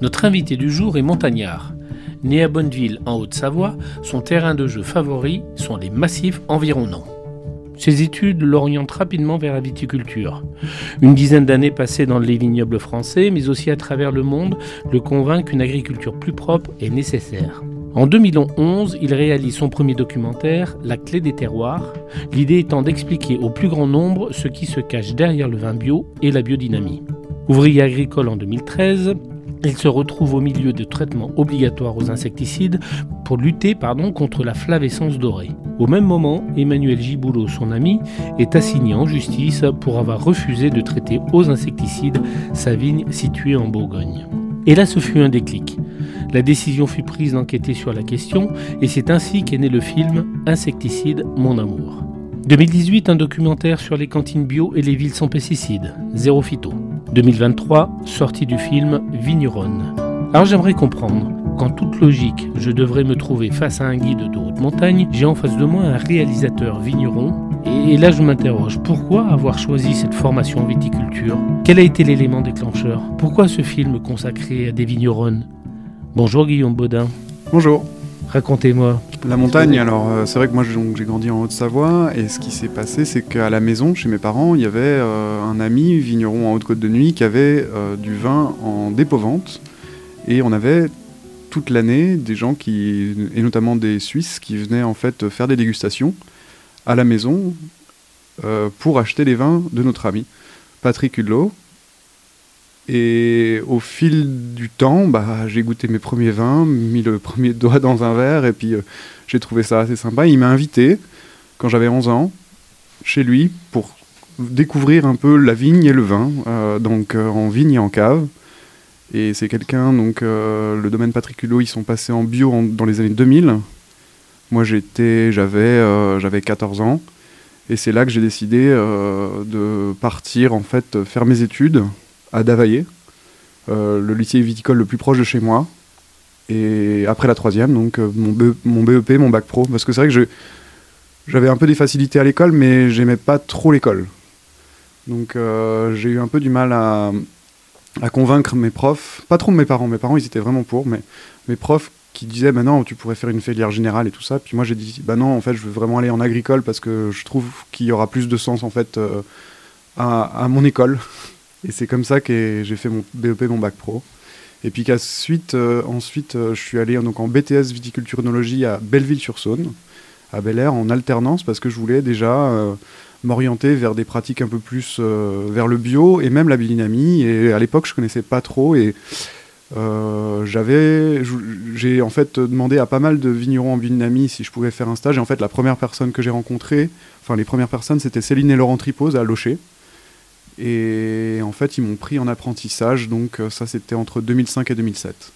Notre invité du jour est montagnard. Né à Bonneville, en Haute-Savoie, son terrain de jeu favori sont les massifs environnants. Ses études l'orientent rapidement vers la viticulture. Une dizaine d'années passées dans les vignobles français, mais aussi à travers le monde, le convainc qu'une agriculture plus propre est nécessaire. En 2011, il réalise son premier documentaire, La clé des terroirs, l'idée étant d'expliquer au plus grand nombre ce qui se cache derrière le vin bio et la biodynamie. Ouvrier agricole en 2013, il se retrouve au milieu de traitements obligatoires aux insecticides pour lutter pardon, contre la flavescence dorée. Au même moment, Emmanuel Giboulot, son ami, est assigné en justice pour avoir refusé de traiter aux insecticides sa vigne située en Bourgogne. Et là, ce fut un déclic. La décision fut prise d'enquêter sur la question et c'est ainsi qu'est né le film Insecticide, mon amour. 2018, un documentaire sur les cantines bio et les villes sans pesticides, Zéro Phyto. 2023, sortie du film Vigneron. Alors j'aimerais comprendre, qu'en toute logique, je devrais me trouver face à un guide de haute montagne, j'ai en face de moi un réalisateur vigneron, et là je m'interroge, pourquoi avoir choisi cette formation en viticulture? Quel a été l'élément déclencheur? Pourquoi ce film consacré à des vignerons Bonjour Guillaume Baudin. Bonjour. Racontez-moi. La montagne, alors euh, c'est vrai que moi j'ai grandi en Haute-Savoie et ce qui s'est passé c'est qu'à la maison, chez mes parents, il y avait euh, un ami vigneron en Haute-Côte de Nuit qui avait euh, du vin en dépôt-vente et on avait toute l'année des gens qui, et notamment des Suisses, qui venaient en fait faire des dégustations à la maison pour acheter les vins de notre ami Patrick Hulot, et au fil du temps, bah, j'ai goûté mes premiers vins, mis le premier doigt dans un verre, et puis euh, j'ai trouvé ça assez sympa. Il m'a invité, quand j'avais 11 ans, chez lui, pour découvrir un peu la vigne et le vin, euh, donc euh, en vigne et en cave. Et c'est quelqu'un, donc le domaine Patrick Hulot, ils sont passés en bio dans les années 2000. Moi j'étais, j'avais, j'avais 14 ans. Et c'est là que j'ai décidé de partir, en fait, faire mes études à Davaillé, euh, le lycée viticole le plus proche de chez moi. Et après la troisième, donc euh, mon, BEP, mon bac pro. Parce que c'est vrai que j'avais un peu des facilités à l'école, mais j'aimais pas trop l'école. Donc euh, j'ai eu un peu du mal à, convaincre mes profs, pas trop mes parents, mes parents ils étaient vraiment pour, mais mes profs qui disaient bah non tu pourrais faire une filière générale et tout ça. Puis moi j'ai dit bah non en fait je veux vraiment aller en agricole parce que je trouve qu'il y aura plus de sens en fait à, mon école. Et c'est comme ça que j'ai fait mon BEP, mon bac pro. Et puis qu'ensuite, euh, ensuite, euh, je suis allé donc, en BTS viticulture œnologie à Belleville-sur-Saône, à Bel Air, en alternance, parce que je voulais déjà euh, m'orienter vers des pratiques un peu plus vers le bio et même la biodynamie. Et à l'époque, je connaissais pas trop. Et j'avais, j'ai en fait demandé à pas mal de vignerons en biodynamie si je pouvais faire un stage. Et en fait, la première personne que j'ai rencontrée, enfin les premières personnes, c'était Céline et Laurent Tripose à Locher. Et en fait, ils m'ont pris en apprentissage, donc euh, ça c'était entre 2005 et 2007.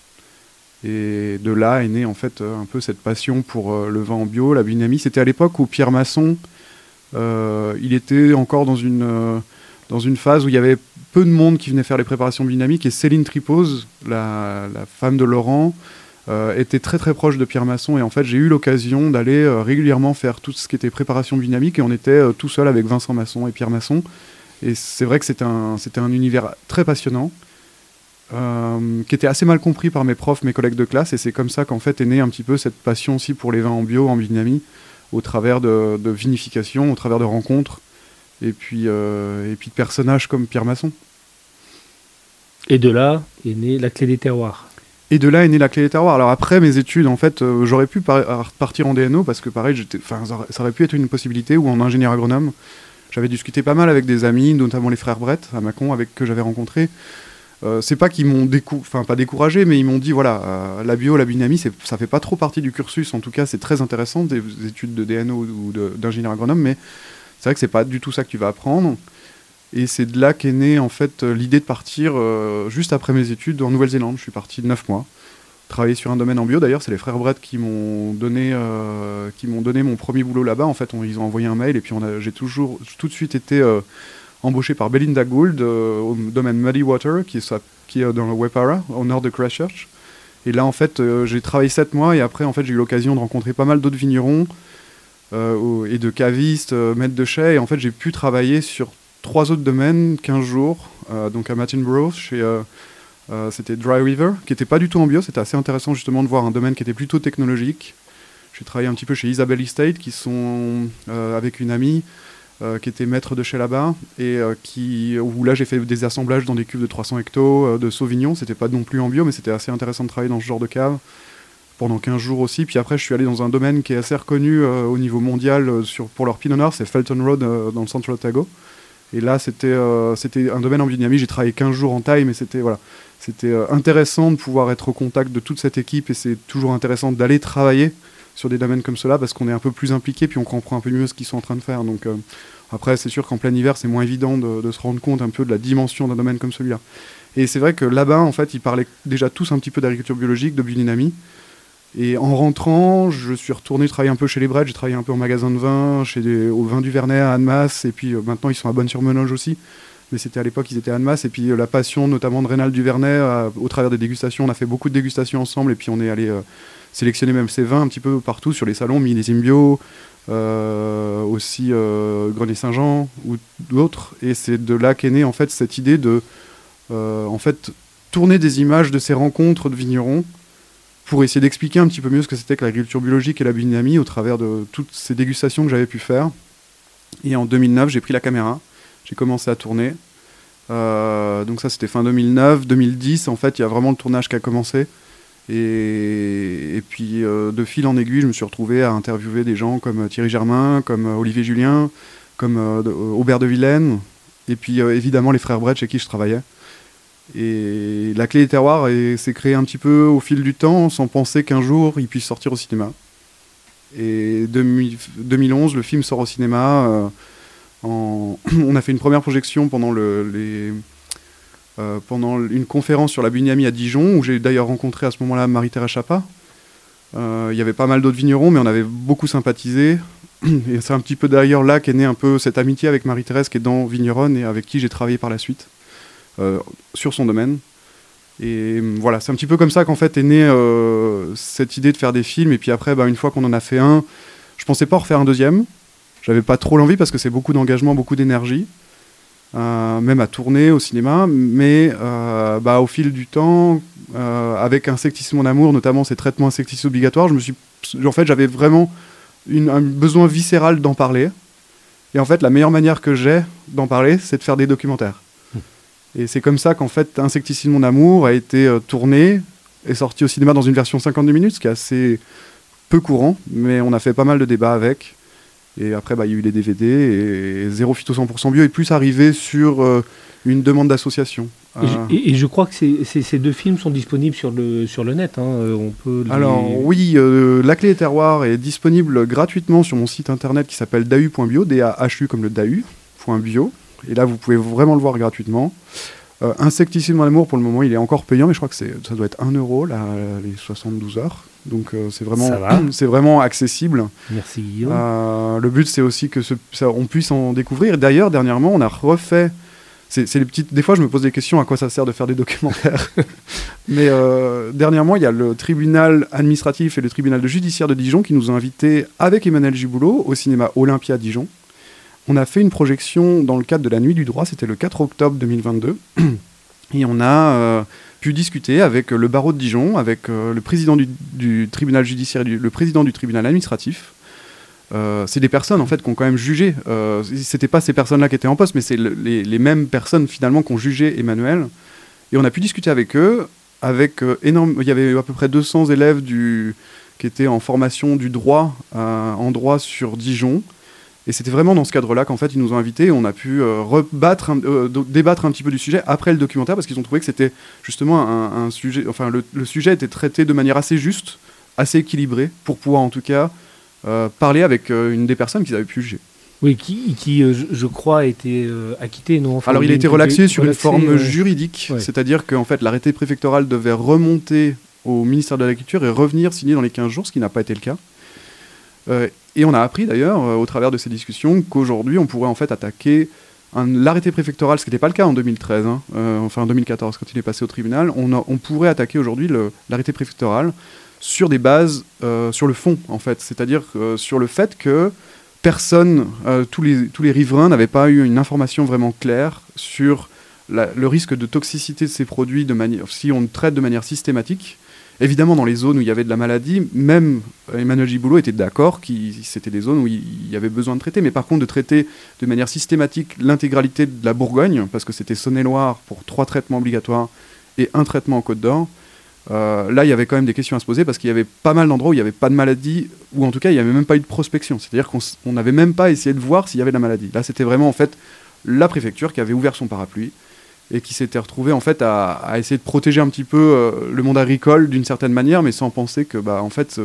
Et de là est née en fait euh, un peu cette passion pour euh, le vin en bio, la biodynamie. C'était à l'époque où Pierre Masson, il était encore dans une, dans une phase où il y avait peu de monde qui venait faire les préparations biodynamiques et Céline Tripose, la, femme de Laurent, était très très proche de Pierre Masson et en fait j'ai eu l'occasion d'aller régulièrement faire tout ce qui était préparation biodynamique et on était tout seul avec Vincent Masson et Pierre Masson et c'est vrai que c'était un, un univers très passionnant, euh, qui était assez mal compris par mes profs, mes collègues de classe. Et c'est comme ça qu'en fait est née un petit peu cette passion aussi pour les vins en bio, en biodynamie, au travers de, vinification, au travers de rencontres, et puis, euh, et puis de personnages comme Pierre Masson. Et de là est née la clé des terroirs. Et de là est née la clé des terroirs. Alors après mes études, en fait, euh, j'aurais pu partir en DNO parce que pareil, ça aurait pu être une possibilité ou en ingénieur agronome. J'avais discuté pas mal avec des amis, notamment les frères Brett à Macon, avec que j'avais rencontré. Euh, c'est pas qu'ils m'ont enfin découragé, mais ils m'ont dit voilà, euh, la bio, la biodynamie, ça fait pas trop partie du cursus. En tout cas, c'est très intéressant des études de DNO ou d'ingénieur agronome, mais c'est vrai que c'est pas du tout ça que tu vas apprendre. Et c'est de là qu'est née en fait l'idée de partir euh, juste après mes études en Nouvelle-Zélande. Je suis parti 9 mois travailler sur un domaine en bio. D'ailleurs, c'est les frères Brett qui m'ont donné, euh, qui m'ont donné mon premier boulot là-bas. En fait, ils ont envoyé un mail et puis j'ai toujours tout de suite été euh, embauché par Belinda Gould euh, au domaine Muddy Water, qui est, qui est dans le Wepara, au nord de Christchurch. Et là, en fait, j'ai travaillé sept mois et après, en fait, j'ai eu l'occasion de rencontrer pas mal d'autres vignerons. et de caviste, maître de chais. Et en fait, j'ai pu travailler sur trois autres domaines, 15 jours, donc à Martinborough, chez c'était Dry River, qui n'était pas du tout en bio. C'était assez intéressant justement de voir un domaine qui était plutôt technologique. J'ai travaillé un petit peu chez Isabelle Estate, qui sont avec une amie. Euh, qui était maître de chez là-bas, et euh, qui, où là j'ai fait des assemblages dans des cuves de 300 hectos euh, de Sauvignon. C'était pas non plus en bio, mais c'était assez intéressant de travailler dans ce genre de cave pendant 15 jours aussi. Puis après, je suis allé dans un domaine qui est assez reconnu au niveau mondial sur, pour leur Pinot Noir, c'est Felton Road dans le centre de Otago. Et là, c'était c'était un domaine en biodynamie. J'ai travaillé 15 jours en taille, mais c'était voilà, c'était intéressant de pouvoir être au contact de toute cette équipe et c'est toujours intéressant d'aller travailler sur des domaines comme cela parce qu'on est un peu plus impliqué puis on comprend un peu mieux ce qu'ils sont en train de faire. Donc euh, après, c'est sûr qu'en plein hiver, c'est moins évident de, se rendre compte un peu de la dimension d'un domaine comme celui-là. Et c'est vrai que là-bas, en fait, ils parlaient déjà tous un petit peu d'agriculture biologique, de biodynamie. Et en rentrant, je suis retourné travailler un peu chez les Brettes, j'ai travaillé un peu en magasin de vin, au vin du Vernet à Annemasse, et puis euh, maintenant ils sont à Bonne-sur-Menoge aussi. Mais c'était à l'époque, ils étaient à Annemasse, et puis euh, la passion notamment de Rénal du Vernet, au travers des dégustations, on a fait beaucoup de dégustations ensemble, et puis on est allé sélectionner même ces vins un petit peu partout sur les salons, millésime bio, euh, aussi euh, Saint-Jean ou d'autres. Et c'est de là qu'est née en fait cette idée de euh, en fait tourner des images de ces rencontres de vignerons pour essayer d'expliquer un petit peu mieux ce que c'était que l'agriculture biologique et la biodynamie au travers de toutes ces dégustations que j'avais pu faire. Et en 2009, j'ai pris la caméra, j'ai commencé à tourner. donc ça, c'était fin 2009, 2010. En fait, il y a vraiment le tournage qui a commencé. Et, puis euh, de fil en aiguille, je me suis retrouvé à interviewer des gens comme euh, Thierry Germain, comme euh, Olivier Julien, comme Aubert de Vilaine, et puis évidemment les frères Brett chez qui je travaillais. Et la clé des terroirs s'est créée un petit peu au fil du temps, sans penser qu'un jour il puisse sortir au cinéma. Et 2011, le film sort au cinéma. on a fait une première projection pendant euh, une conférence sur la biodynamie à Dijon, où j'ai d'ailleurs rencontré à ce moment-là Marie-Thérèse Chapa. Euh, il y avait pas mal d'autres vignerons, mais on avait beaucoup sympathisé. Et c'est un petit peu d'ailleurs là qu'est née un peu cette amitié avec Marie-Thérèse qui est dans Vigneronne et avec qui j'ai travaillé par la suite euh, sur son domaine. Et voilà, c'est un petit peu comme ça qu'en fait est née cette idée de faire des films. Et puis après, bah, une fois qu'on en a fait un, je pensais pas en refaire un deuxième. J'avais pas trop l'envie parce que c'est beaucoup d'engagement, beaucoup d'énergie. Euh, même à tourner au cinéma, mais euh, bah, au fil du temps, euh, avec Insecticide mon amour, notamment ces traitements insecticides obligatoires, je me suis, en fait, j'avais vraiment un besoin viscéral d'en parler. Et en fait, la meilleure manière que j'ai d'en parler, c'est de faire des documentaires. Hmm. Et c'est comme ça qu'en fait, Insecticide mon amour a été tourné et sorti au cinéma dans une version 52 minutes, ce qui est assez peu courant, mais on a fait pas mal de débats avec. Et après, bah, il y a eu les DVD et, zéro phyto 100% bio est plus arrivé sur euh, une demande d'association. Et, je crois que ces, deux films sont disponibles sur le, sur le net. Hein. Euh, on peut Alors oui, euh, La Clé des Terroirs est disponible gratuitement sur mon site internet qui s'appelle dahu.bio, D-A-H-U comme le dahu.bio. Et là, vous pouvez vraiment le voir gratuitement. Insecticide mon amour, pour le moment, il est encore payant, mais je crois que ça doit être 1 euro, là, les 72 heures. Donc euh, c'est vraiment, c'est vraiment accessible. Merci Guillaume. Euh, le but c'est aussi que ce, ça, on puisse en découvrir. D'ailleurs dernièrement on a refait. C'est les petites. Des fois je me pose des questions à quoi ça sert de faire des documentaires. Mais euh, dernièrement il y a le tribunal administratif et le tribunal judiciaire de Dijon qui nous ont invités avec Emmanuel Giboulot au cinéma Olympia Dijon. On a fait une projection dans le cadre de la Nuit du droit. C'était le 4 octobre 2022. Et on a pu discuter avec le barreau de Dijon, avec euh, le président du, tribunal judiciaire le président du tribunal administratif. Euh, c'est des personnes en fait qui ont quand même jugé. Euh, C'était pas ces personnes-là qui étaient en poste, mais c'est les, mêmes personnes finalement qui ont jugé Emmanuel. Et on a pu discuter avec eux. Avec euh, énorme, il y avait à peu près 200 élèves du, qui étaient en formation du droit en droit sur Dijon. Et c'était vraiment dans ce cadre-là qu'en fait ils nous ont invités et on a pu euh, rebattre, euh, débattre un petit peu du sujet après le documentaire parce qu'ils ont trouvé que c'était justement un, sujet, enfin le, sujet était traité de manière assez juste, assez équilibrée pour pouvoir en tout cas euh, parler avec une des personnes qu'ils avaient pu juger. Oui, qui, qui je, crois, a été acquitté, non Alors il a été relaxé sur une forme juridique, c'est-à-dire qu'en fait l'arrêté préfectoral devait remonter au ministère de l'Agriculture et revenir signé dans les 15 jours, ce qui n'a pas été le cas. Et on a appris d'ailleurs, euh, au travers de ces discussions, qu'aujourd'hui, on pourrait en fait attaquer l'arrêté préfectoral, ce qui n'était pas le cas en 2013, hein, euh, enfin en 2014, quand il est passé au tribunal, on, pourrait attaquer aujourd'hui l'arrêté préfectoral sur des bases, sur le fond, en fait. C'est-à-dire sur le fait que personne, tous, les, riverains n'avaient pas eu une information vraiment claire sur le risque de toxicité de ces produits si on traite de manière systématique. Évidemment, dans les zones où il y avait de la maladie, même Emmanuel Giboulot était d'accord que c'était des zones où il y avait besoin de traiter. Mais par contre, de traiter de manière systématique l'intégralité de la Bourgogne, parce que c'était Saône-et-Loire pour trois traitements obligatoires et un traitement en Côte d'Or, euh, là, il y avait quand même des questions à se poser parce qu'il y avait pas mal d'endroits où il n'y avait pas de maladie, ou en tout cas, il n'y avait même pas eu de prospection. C'est-à-dire qu'on n'avait même pas essayé de voir s'il y avait de la maladie. Là, c'était vraiment en fait la préfecture qui avait ouvert son parapluie et qui s'était retrouvé en fait à, essayer de protéger un petit peu euh, le monde agricole d'une certaine manière, mais sans penser que bah, en fait,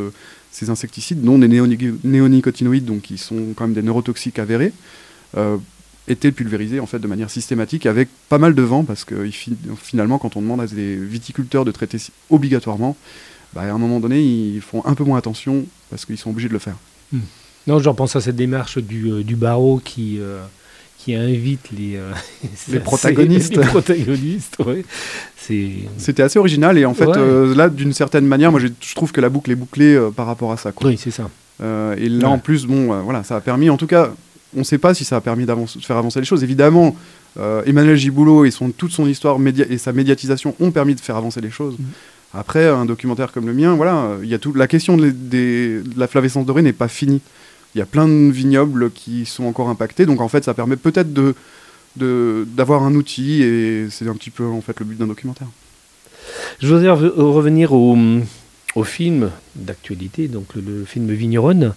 ces insecticides, non des néonicotinoïdes, donc qui sont quand même des neurotoxiques avérés, euh, étaient pulvérisés en fait de manière systématique avec pas mal de vent, parce que finalement, quand on demande à des viticulteurs de traiter obligatoirement, bah, à un moment donné, ils font un peu moins attention parce qu'ils sont obligés de le faire. Hmm. Non, j'en pense à cette démarche du, euh, du barreau qui qui invite les, euh, les protagonistes. les protagonistes C'était assez original et en fait, euh, là, d'une certaine manière, moi je trouve que la boucle est bouclée euh, par rapport à ça. Quoi. Oui, c'est ça. et là, en plus, bon, voilà, ça a permis, en tout cas, on ne sait pas si ça a permis de faire avancer les choses. Évidemment, Emmanuel Giboulot et son, toute son histoire et sa médiatisation ont permis de faire avancer les choses. Mm. Après, un documentaire comme le mien, voilà, il y a tout, la question de, de la flavescence dorée n'est pas finie il y a plein de vignobles qui sont encore impactés. Donc en fait, ça permet peut-être de d'avoir un outil et c'est un petit peu en fait le but d'un documentaire. Je voudrais revenir au, au film d'actualité, donc le, film Vigneronne.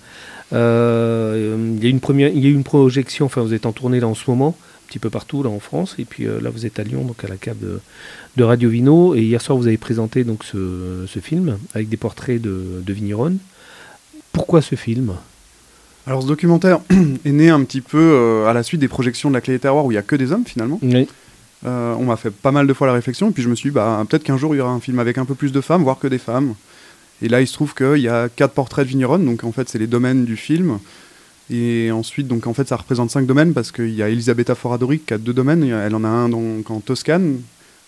Euh, il, y a une première, il y a une projection, enfin vous êtes en tournée là en ce moment, un petit peu partout là en France, et puis euh, là vous êtes à Lyon, donc à la cave de, Radio Vino, et hier soir vous avez présenté donc ce, ce film avec des portraits de, de Vigneronne. Pourquoi ce film? Alors ce documentaire est né un petit peu euh, à la suite des projections de la clé des terroirs où il n'y a que des hommes finalement. Euh, on m'a fait pas mal de fois la réflexion, et puis je me suis dit, bah, peut-être qu'un jour il y aura un film avec un peu plus de femmes, voire que des femmes. Et là il se trouve qu'il y a quatre portraits de vigneronnes, donc en fait c'est les domaines du film. Et ensuite, donc en fait ça représente cinq domaines parce qu'il y a Elisabetta Foradori qui a deux domaines. Elle en a un donc, en Toscane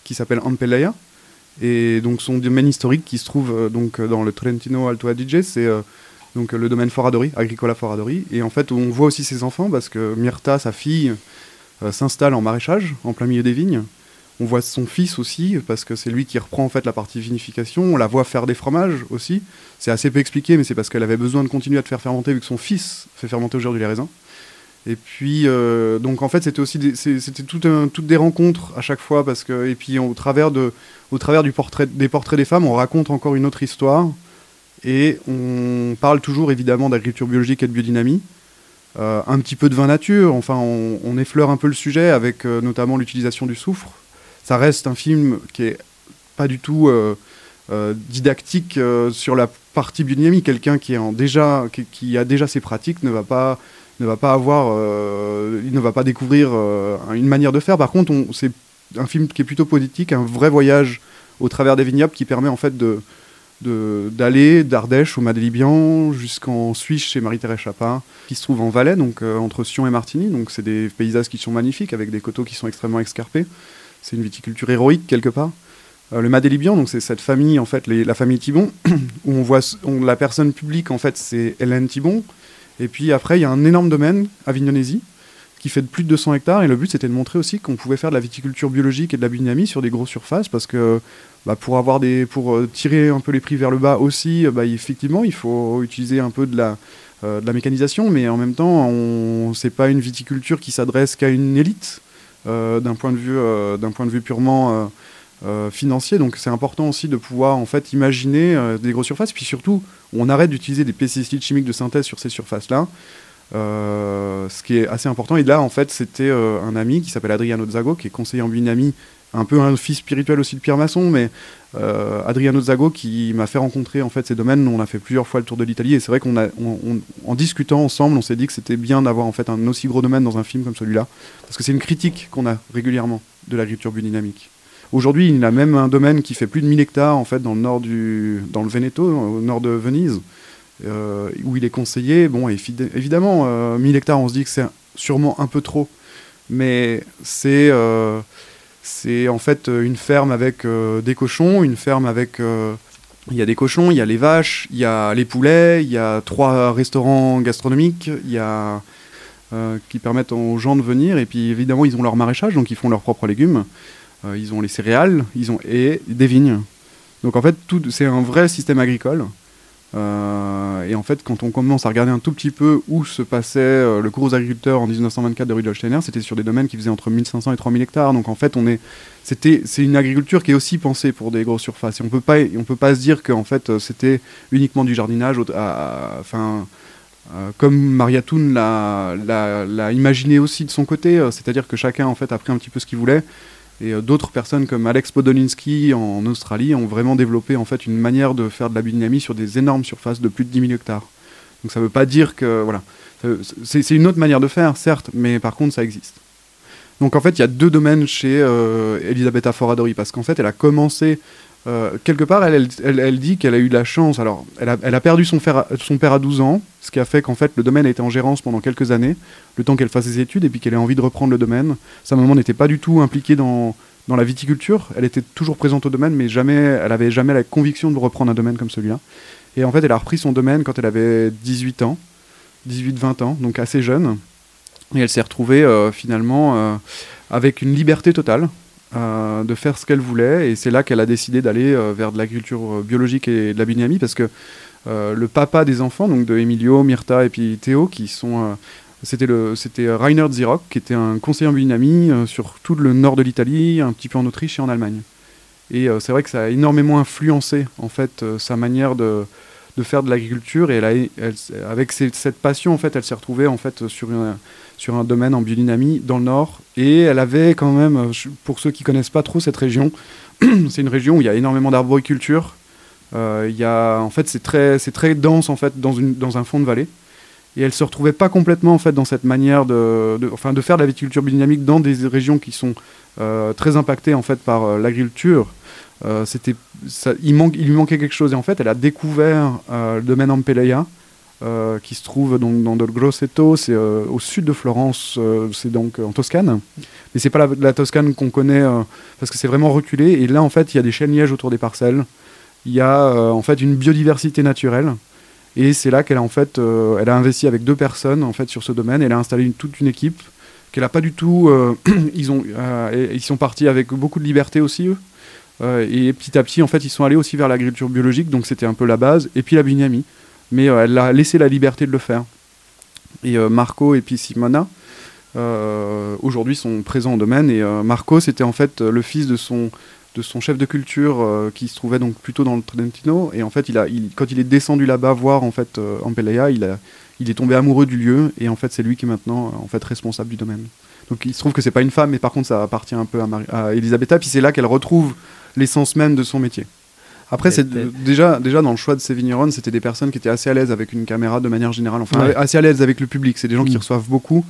qui s'appelle Ampelleia. Et donc son domaine historique qui se trouve euh, donc dans le Trentino Alto Adige, c'est donc le domaine Foradori, Agricola Foradori. Et en fait, on voit aussi ses enfants parce que Myrta, sa fille, euh, s'installe en maraîchage, en plein milieu des vignes. On voit son fils aussi, parce que c'est lui qui reprend en fait la partie vinification. On la voit faire des fromages aussi. C'est assez peu expliqué, mais c'est parce qu'elle avait besoin de continuer à te faire fermenter, vu que son fils fait fermenter aujourd'hui les raisins. Et puis, euh, donc en fait, c'était aussi c'était tout toutes des rencontres à chaque fois, parce que et puis au travers de, au travers du portrait, des portraits des femmes, on raconte encore une autre histoire et on parle toujours évidemment d'agriculture biologique et de biodynamie. Euh, un petit peu de vin nature, enfin on, effleure un peu le sujet avec euh, notamment l'utilisation du soufre. Ça reste un film qui est pas du tout euh, didactique sur la partie biodynamie. Quelqu'un qui, qui, a déjà ses pratiques ne va pas, ne va pas avoir, il ne va pas découvrir une manière de faire. Par contre, c'est un film qui est plutôt politique, un vrai voyage au travers des vignobles qui permet en fait de, d'aller d'Ardèche au Madlibian jusqu'en Suisse chez Marie-Thérèse Chapin, qui se trouve en Valais, donc euh, entre Sion et Martigny. Donc c'est des paysages qui sont magnifiques, avec des coteaux qui sont extrêmement escarpés. C'est une viticulture héroïque quelque part. Euh, le Madélibian, donc c'est cette famille, en fait, la famille Thibon, où on voit la personne publique, en fait, c'est Hélène Thibon. Et puis après, il y a un énorme domaine, Avignonésie, qui fait de plus de 200 hectares. Et le but, c'était de montrer aussi qu'on pouvait faire de la viticulture biologique et de la biodynamie sur des grosses surfaces, parce que bah, pour, avoir des, pour euh, tirer un peu les prix vers le bas aussi, euh, bah, effectivement, il faut utiliser un peu de la, euh, de la mécanisation, mais en même temps, ce n'est pas une viticulture qui s'adresse qu'à une élite d'un point, de vue, d'un point de vue purement financier. Donc c'est important aussi de pouvoir en fait imaginer des grosses surfaces, puis surtout, on arrête d'utiliser des pesticides chimiques de synthèse sur ces surfaces-là. Euh, ce qui est assez important. Et là, en fait, c'était euh, un ami qui s'appelle Adriano Zago, qui est conseiller en biodynamie, un peu un fils spirituel aussi de Pierre Masson, mais euh, Adriano Zago qui m'a fait rencontrer en fait ces domaines. On a fait plusieurs fois le tour de l'Italie et c'est vrai qu'on discutant ensemble, on s'est dit que c'était bien d'avoir en fait un aussi gros domaine dans un film comme celui-là, parce que c'est une critique qu'on a régulièrement de l'agriculture biodynamique. Aujourd'hui, il a même un domaine qui fait plus de 1000 hectares en fait dans le nord du, dans le Veneto, au nord de Venise. Euh, où il est conseillé. Bon, évidemment, 1000 euh, hectares, on se dit que c'est sûrement un peu trop, mais c'est euh, en fait une ferme avec des cochons, une ferme avec Il y a des cochons, il y a les vaches, il y a les poulets, il y a trois restaurants gastronomiques, il y a euh, qui permettent aux gens de venir. Et puis évidemment, ils ont leur maraîchage, donc ils font leurs propres légumes. Euh, ils ont les céréales, ils ont et des vignes. Donc en fait, c'est un vrai système agricole. Euh, et en fait, quand on commence à regarder un tout petit peu où se passait euh, le gros agriculteur en 1924 de Rudolf Steiner, c'était sur des domaines qui faisaient entre 1500 et 3000 hectares. Donc en fait, on est, c'était, c'est une agriculture qui est aussi pensée pour des grosses surfaces. Et on peut pas, on peut pas se dire qu'en fait euh, c'était uniquement du jardinage. Enfin, comme Maria Thun l'a imaginé aussi de son côté, c'est-à-dire que chacun en fait a pris un petit peu ce qu'il voulait. Et euh, d'autres personnes comme Alex Podolinski en Australie ont vraiment développé en fait une manière de faire de la biodynamie sur des énormes surfaces de plus de 10 000 hectares. Donc ça ne veut pas dire que voilà, c'est une autre manière de faire certes, mais par contre ça existe. Donc en fait il y a deux domaines chez euh, Elisabetta Foradori parce qu'en fait elle a commencé euh, quelque part, elle, dit qu'elle a eu de la chance. Alors, elle a, perdu son, père à 12 ans, ce qui a fait qu'en fait, le domaine a été en gérance pendant quelques années, le temps qu'elle fasse ses études, et puis qu'elle ait envie de reprendre le domaine. Sa maman n'était pas du tout impliquée dans, la viticulture. Elle était toujours présente au domaine, mais jamais, elle avait jamais la conviction de reprendre un domaine comme celui-là. Et en fait, elle a repris son domaine quand elle avait 18 ans, 18-20 ans, donc assez jeune. Et elle s'est retrouvée euh, finalement euh, avec une liberté totale. Euh, de faire ce qu'elle voulait. Et c'est là qu'elle a décidé d'aller euh, vers de l'agriculture euh, biologique et de la biodynamie parce que le papa des enfants, donc de Emilio, Myrta et puis Théo, qui sont c'était le c'était Rainer Zirock qui était un conseiller en biodynamie sur tout le nord de l'Italie, un petit peu en Autriche et en Allemagne. Et c'est vrai que ça a énormément influencé en fait sa manière de, de faire de l'agriculture et elle, a, avec cette passion en fait, elle s'est retrouvée en fait sur une, sur un domaine en biodynamie dans le nord. Et elle avait quand même, euh, pour ceux qui connaissent pas trop cette région, c'est une région où il y a énormément d'arboriculture. Euh, il y a, en fait, c'est très, très dense en fait dans, une, dans un fond de vallée. Et elle se retrouvait pas complètement en fait dans cette manière de, enfin, de faire de la viticulture biodynamique dans des régions qui sont euh, très impactées en fait par l'agriculture. c'était, il, il lui manquait quelque chose et en fait elle a découvert le domaine Ampeleia euh, qui se trouve donc dans le Grosseto, c'est euh, au sud de Florence, euh, c'est donc en Toscane. Mais c'est pas la, Toscane qu'on connaît parce que c'est vraiment reculé. Et là, en fait, il y a des chênes lièges autour des parcelles. Il y a en fait une biodiversité naturelle. Et c'est là qu'elle a en fait, elle a investi avec deux personnes en fait sur ce domaine. Elle a installé toute une équipe qu'elle a pas du tout. ils ont, ils sont partis avec beaucoup de liberté aussi eux. et petit à petit, en fait, ils sont allés aussi vers l'agriculture biologique. Donc c'était un peu la base. Et puis la bignamie mais euh, elle a laissé la liberté de le faire. Et euh, Marco et puis Simona, euh, aujourd'hui sont présents au domaine. Et Marco, c'était en fait le fils de son, de son chef de culture qui se trouvait donc plutôt dans le Trentino. Et en fait, il a, quand il est descendu là-bas voir en fait Ampelea, il, est tombé amoureux du lieu. Et en fait, c'est lui qui est maintenant en fait responsable du domaine. Donc il se trouve que c'est pas une femme, mais par contre ça appartient un peu à, à Elisabetta. Puis c'est là qu'elle retrouve l'essence même de son métier. Après, c'est déjà, déjà dans le choix de ces vignerons, c'était des personnes qui étaient assez à l'aise avec une caméra de manière générale, enfin assez à l'aise avec le public. C'est des gens qui mm. reçoivent beaucoup,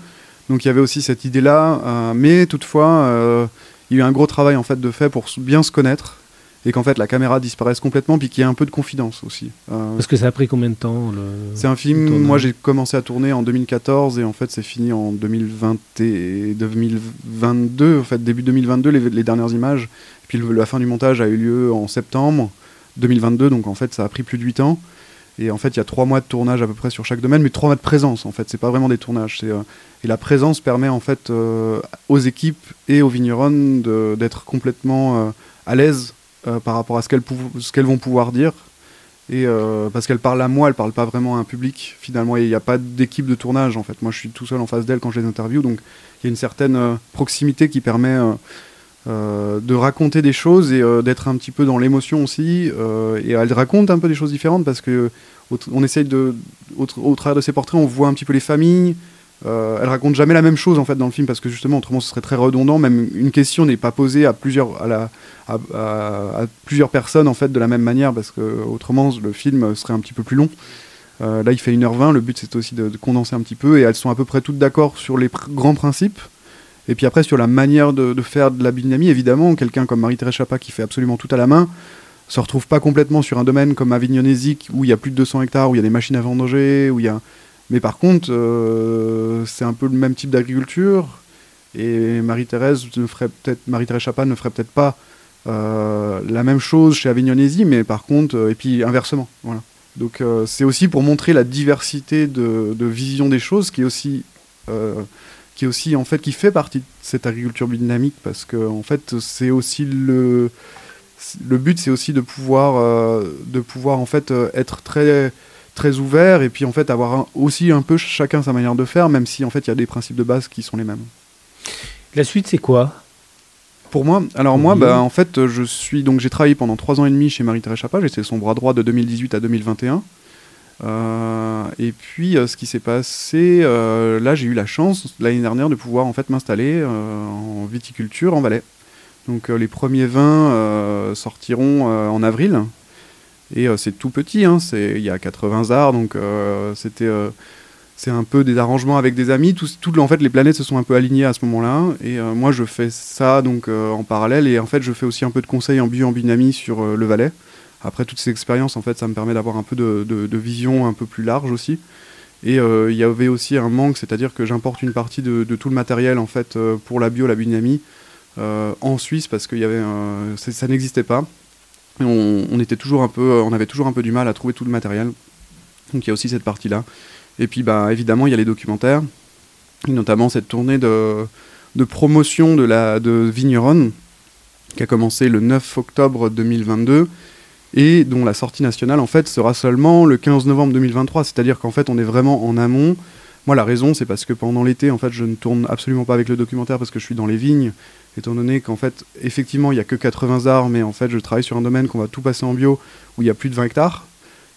donc il y avait aussi cette idée-là. Euh, mais toutefois, euh, il y a eu un gros travail en fait de fait pour bien se connaître et qu'en fait la caméra disparaisse complètement, puis qu'il y ait un peu de confidence aussi. Euh, Parce que ça a pris combien de temps C'est un film. Moi, j'ai commencé à tourner en 2014 et en fait c'est fini en 2020 et 2022. En fait, début 2022, les, les dernières images. Et puis la fin du montage a eu lieu en septembre. 2022, donc en fait ça a pris plus de 8 ans. Et en fait, il y a 3 mois de tournage à peu près sur chaque domaine, mais 3 mois de présence en fait. C'est pas vraiment des tournages. Euh, et la présence permet en fait euh, aux équipes et aux vignerons d'être complètement euh, à l'aise par rapport à ce qu'elles vont pouvoir dire. Et parce qu'elles parlent à moi, elles parlent pas vraiment à un public finalement. Il n'y a pas d'équipe de tournage en fait. Moi, je suis tout seul en face d'elles quand je les interview, donc il y a une certaine proximité qui permet euh, de raconter des choses et euh, d'être un petit peu dans l'émotion aussi. Euh, et elle raconte un peu des choses différentes parce que on essaye de, au, travers de ses portraits, on voit un petit peu les familles. elle raconte jamais la même chose en fait dans le film parce que justement autrement ce serait très redondant. Même une question n'est pas posée à plusieurs à, plusieurs personnes en fait de la même manière parce que autrement le film serait un petit peu plus long. là, il fait 1h20. Le but, c'est aussi de, condenser un petit peu. Et elles sont à peu près toutes d'accord sur les grands principes. Et puis après, sur la manière de, faire de la biodynamie, évidemment, quelqu'un comme Marie-Thérèse Chapa qui fait absolument tout à la main, se retrouve pas complètement sur un domaine comme Avignonnésique où il y a plus de 200 hectares, où il y a des machines à vendanger, où il y a... Mais par contre, euh, c'est un peu le même type d'agriculture. Et Marie-Thérèse ne ferait peut-être, Marie-Thérèse Chapa ne ferait peut-être pas la même chose chez Avignonesi, mais par contre, et puis inversement. Voilà. Donc c'est aussi pour montrer la diversité de, vision des choses qui est aussi qui est aussi en fait qui fait partie de cette agriculture biodynamique parce que en fait c'est aussi le le but c'est aussi de pouvoir euh, de pouvoir en fait euh, être très très ouvert et puis en fait avoir aussi un peu chacun sa manière de faire même si en fait il y a des principes de base qui sont les mêmes. La suite c'est quoi? Pour moi, alors moi, bah, en fait, je suis donc j'ai travaillé pendant trois ans et demi chez Marie-Thérèse Chapa, j'étais son bras droit de 2018 à 2021. Euh, et puis, euh, ce qui s'est passé, euh, là, j'ai eu la chance l'année dernière de pouvoir en fait m'installer en viticulture en Valais. Donc, les premiers vins sortiront en avril. Et c'est tout petit, hein, il y a 80 arts, donc c'était c'est un peu des arrangements avec des amis. Tout, en fait, les planètes se sont un peu alignées à ce moment-là. Et moi, je fais ça donc en parallèle. Et en fait, je fais aussi un peu de conseils en bio en binami sur le Valais. Après toutes ces expériences, en fait, ça me permet d'avoir un peu de, vision un peu plus large aussi. Et euh, il y avait aussi un manque, c'est-à-dire que j'importe une partie de, tout le matériel en fait euh, pour la bio, la biodynamie euh, en Suisse parce que y avait, ça n'existait pas. on, était toujours un peu, on avait toujours un peu du mal à trouver tout le matériel. Donc il y a aussi cette partie-là. Et puis bah évidemment il y a les documentaires, notamment cette tournée de, promotion de la de qui a commencé le 9 octobre 2022 et dont la sortie nationale en fait sera seulement le 15 novembre 2023. C'est-à-dire qu'en fait on est vraiment en amont. Moi la raison c'est parce que pendant l'été en fait je ne tourne absolument pas avec le documentaire parce que je suis dans les vignes, étant donné qu'en fait effectivement il n'y a que 80 arts mais en fait je travaille sur un domaine qu'on va tout passer en bio où il y a plus de 20 hectares.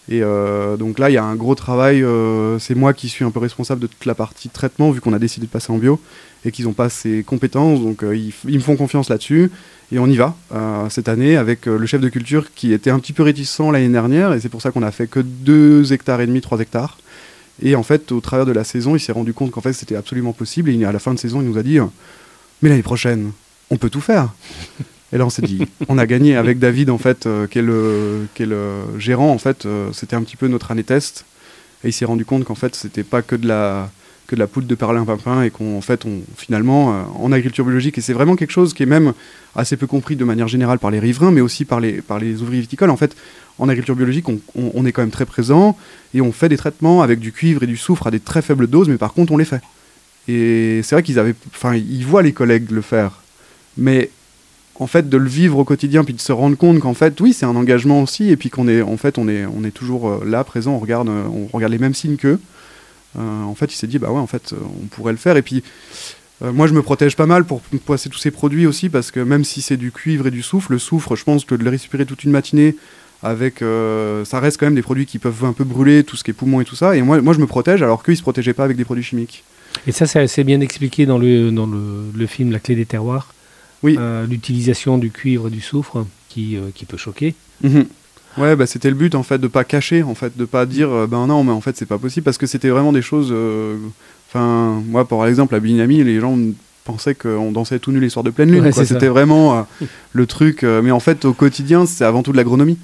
Et euh, donc là, il y a un gros travail. Euh, c'est moi qui suis un peu responsable de toute la partie traitement, vu qu'on a décidé de passer en bio et qu'ils n'ont pas ces compétences. Donc euh, ils, me font confiance là-dessus. Et on y va cette année avec le chef de culture qui était un petit peu réticent l'année dernière. Et c'est pour ça qu'on a fait que 2 hectares et demi, 3 hectares. Et en fait, au travers de la saison, il s'est rendu compte qu'en fait, c'était absolument possible. Et à la fin de saison, il nous a dit Mais l'année prochaine, on peut tout faire. Et là, on s'est dit, on a gagné avec David, en fait, euh, qui est le, gérant, en fait, euh, c'était un petit peu notre année test. Et il s'est rendu compte qu'en fait, c'était pas que de la que de la poudre de perlimpinpin et qu'en fait, on, finalement, euh, en agriculture biologique, et c'est vraiment quelque chose qui est même assez peu compris de manière générale par les riverains, mais aussi par les, par les ouvriers viticoles. En fait, en agriculture biologique, on, est quand même très présent et on fait des traitements avec du cuivre et du soufre à des très faibles doses, mais par contre, on les fait. Et c'est vrai qu'ils avaient, enfin, ils voient les collègues le faire, mais en fait de le vivre au quotidien puis de se rendre compte qu'en fait oui c'est un engagement aussi et puis qu'on est en fait on est on est toujours euh, là présent on regarde euh, on regarde les mêmes signes qu'eux en fait il s'est dit bah ouais en fait on pourrait le faire et puis moi je me protège pas mal pour passer tous ces produits aussi parce que même si c'est du cuivre et du soufre le soufre je pense que de le respirer toute une matinée avec ça reste quand même des produits qui peuvent un peu brûler tout ce qui est poumon et tout ça et moi moi je me protège alors qu'eux ils se protégeaient pas avec des produits chimiques et ça c'est bien expliqué dans le dans le film La clé des terroirs oui. Euh, l'utilisation du cuivre et du soufre qui, euh, qui peut choquer. Mhm. Ouais, bah, c'était le but en fait de pas cacher, en fait, de pas dire euh, ben non, mais en fait c'est pas possible parce que c'était vraiment des choses. Enfin, moi par exemple à Binami, les gens pensaient qu'on dansait tout nu les soirs de pleine lune. c'était vraiment le truc. mais en fait, au quotidien, c'est avant tout de l'agronomie.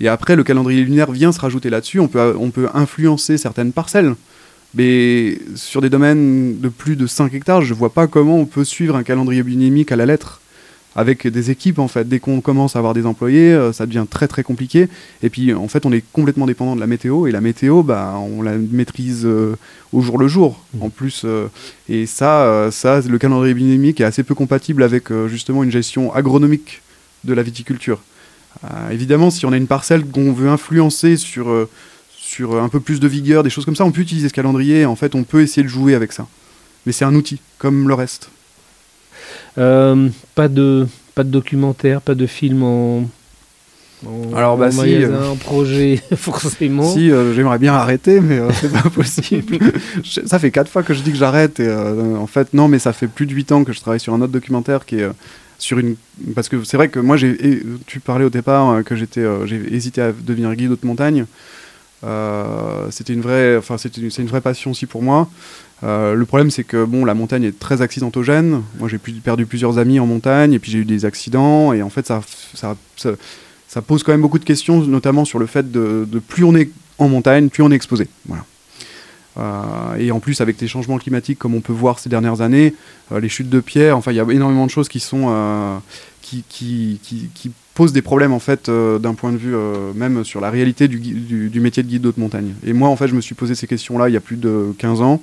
Et après, le calendrier lunaire vient se rajouter là-dessus. On peut, on peut influencer certaines parcelles. Mais sur des domaines de plus de 5 hectares, je vois pas comment on peut suivre un calendrier biodynamique à la lettre avec des équipes en fait. Dès qu'on commence à avoir des employés, euh, ça devient très très compliqué. Et puis en fait, on est complètement dépendant de la météo et la météo, bah, on la maîtrise euh, au jour le jour. Mmh. En plus, euh, et ça, ça, le calendrier biodynamique est assez peu compatible avec justement une gestion agronomique de la viticulture. évidemment, si on a une parcelle qu'on veut influencer sur sur un peu plus de vigueur, des choses comme ça, on peut utiliser ce calendrier. En fait, on peut essayer de jouer avec ça. Mais c'est un outil, comme le reste. Euh, pas de pas de documentaire, pas de film en, Alors bah si, euh, projet forcément. Si euh, j'aimerais bien arrêter, mais c'est pas possible. ça fait quatre fois que je dis que j'arrête et en fait non, mais ça fait plus de huit ans que je travaille sur un autre documentaire qui est sur une parce que c'est vrai que moi j'ai tu parlais au départ que j'étais j'ai hésité à devenir guide de montagne. C'était une vraie, enfin c'est une, vraie passion aussi pour moi. Euh, le problème c'est que bon, la montagne est très accidentogène. Moi j'ai perdu plusieurs amis en montagne et puis j'ai eu des accidents et en fait ça, pose quand même beaucoup de questions, notamment sur le fait de, plus on est en montagne, plus on est exposé. Euh, et en plus, avec les changements climatiques, comme on peut voir ces dernières années, les chutes de pierres, enfin, il y a énormément de choses qui sont, des problèmes en fait d'un point de vue même sur la réalité du, métier de guide d'haute montagne. Et moi en fait je me suis posé ces questions-là il y a plus de 15 ans.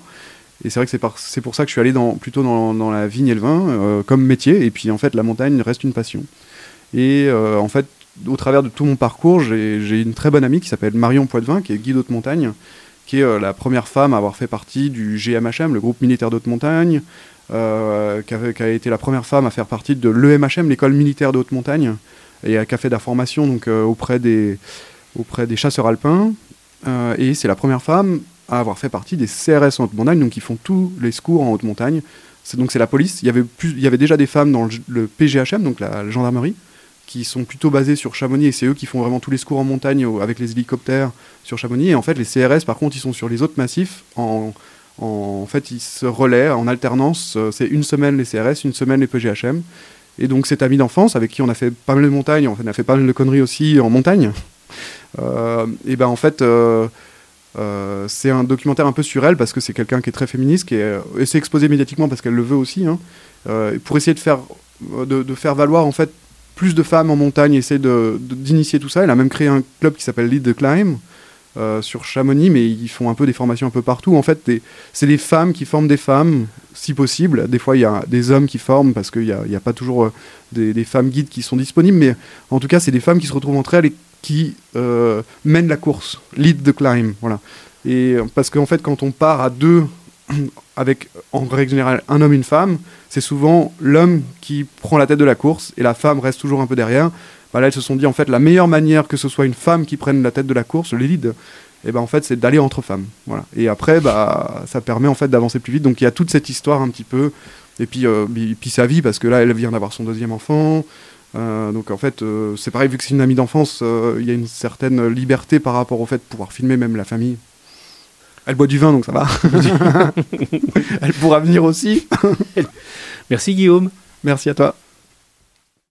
Et c'est vrai que c'est pour ça que je suis allé plutôt dans, la vigne et le vin comme métier. Et puis en fait la montagne reste une passion. Et en fait au travers de tout mon parcours, j'ai une très bonne amie qui s'appelle Marion Poitvin, qui est guide haute montagne, qui est euh, la première femme à avoir fait partie du GMHM, le groupe militaire d'haute montagne, euh, qui, a, été la première femme à faire partie de l'EMHM, l'école militaire de haute montagne, et qui a fait de la formation donc, euh, auprès, des, auprès des chasseurs alpins. et c'est la première femme à avoir fait partie des CRS en haute montagne, donc qui font tous les secours en haute montagne. Donc c'est la police. Il y, avait plus, il y avait déjà des femmes dans le PGHM, donc la gendarmerie qui sont plutôt basés sur Chamonix et c'est eux qui font vraiment tous les secours en montagne avec les hélicoptères sur Chamonix. Et en fait, les CRS, par contre, ils sont sur les autres massifs. En, en, fait, ils se relaient en alternance. Euh, c'est une semaine les CRS, une semaine les PGHM. Et donc, cet ami d'enfance avec qui on a fait pas mal de montagnes, on a fait pas mal de conneries aussi en montagne. Euh, et ben en fait. Euh, c'est un documentaire un peu sur elle parce que c'est quelqu'un qui est très féministe, qui est, et s'est exposé médiatiquement parce qu'elle le veut aussi, hein, pour essayer de faire, de, faire valoir en fait plus de femmes en montagne, essayer d'initier tout ça. Elle a même créé un club qui s'appelle Lead the Climb euh, sur Chamonix, mais ils font un peu des formations un peu partout. En fait, c'est des femmes qui forment des femmes, si possible. Des fois, il y a des hommes qui forment parce qu'il n'y a, pas toujours euh, des, femmes guides qui sont disponibles, mais en tout cas, c'est des femmes qui se retrouvent entre elles et qui euh, mènent la course, lead the climb. Voilà. Et parce qu'en fait, quand on part à deux avec en règle générale un homme et une femme, c'est souvent l'homme qui prend la tête de la course et la femme reste toujours un peu derrière. Bah là, elles se sont dit en fait la meilleure manière que ce soit une femme qui prenne la tête de la course, le lead, et eh ben en fait c'est d'aller entre femmes. Voilà. Et après, bah ça permet en fait d'avancer plus vite. Donc il y a toute cette histoire un petit peu. Et puis, euh, puis sa vie parce que là elle vient d'avoir son deuxième enfant. Euh, donc en fait, euh, c'est pareil, vu que c'est une amie d'enfance, il y a une certaine liberté par rapport au fait de pouvoir filmer même la famille. Elle boit du vin, donc ça va. Elle pourra venir aussi. Merci Guillaume. Merci à toi.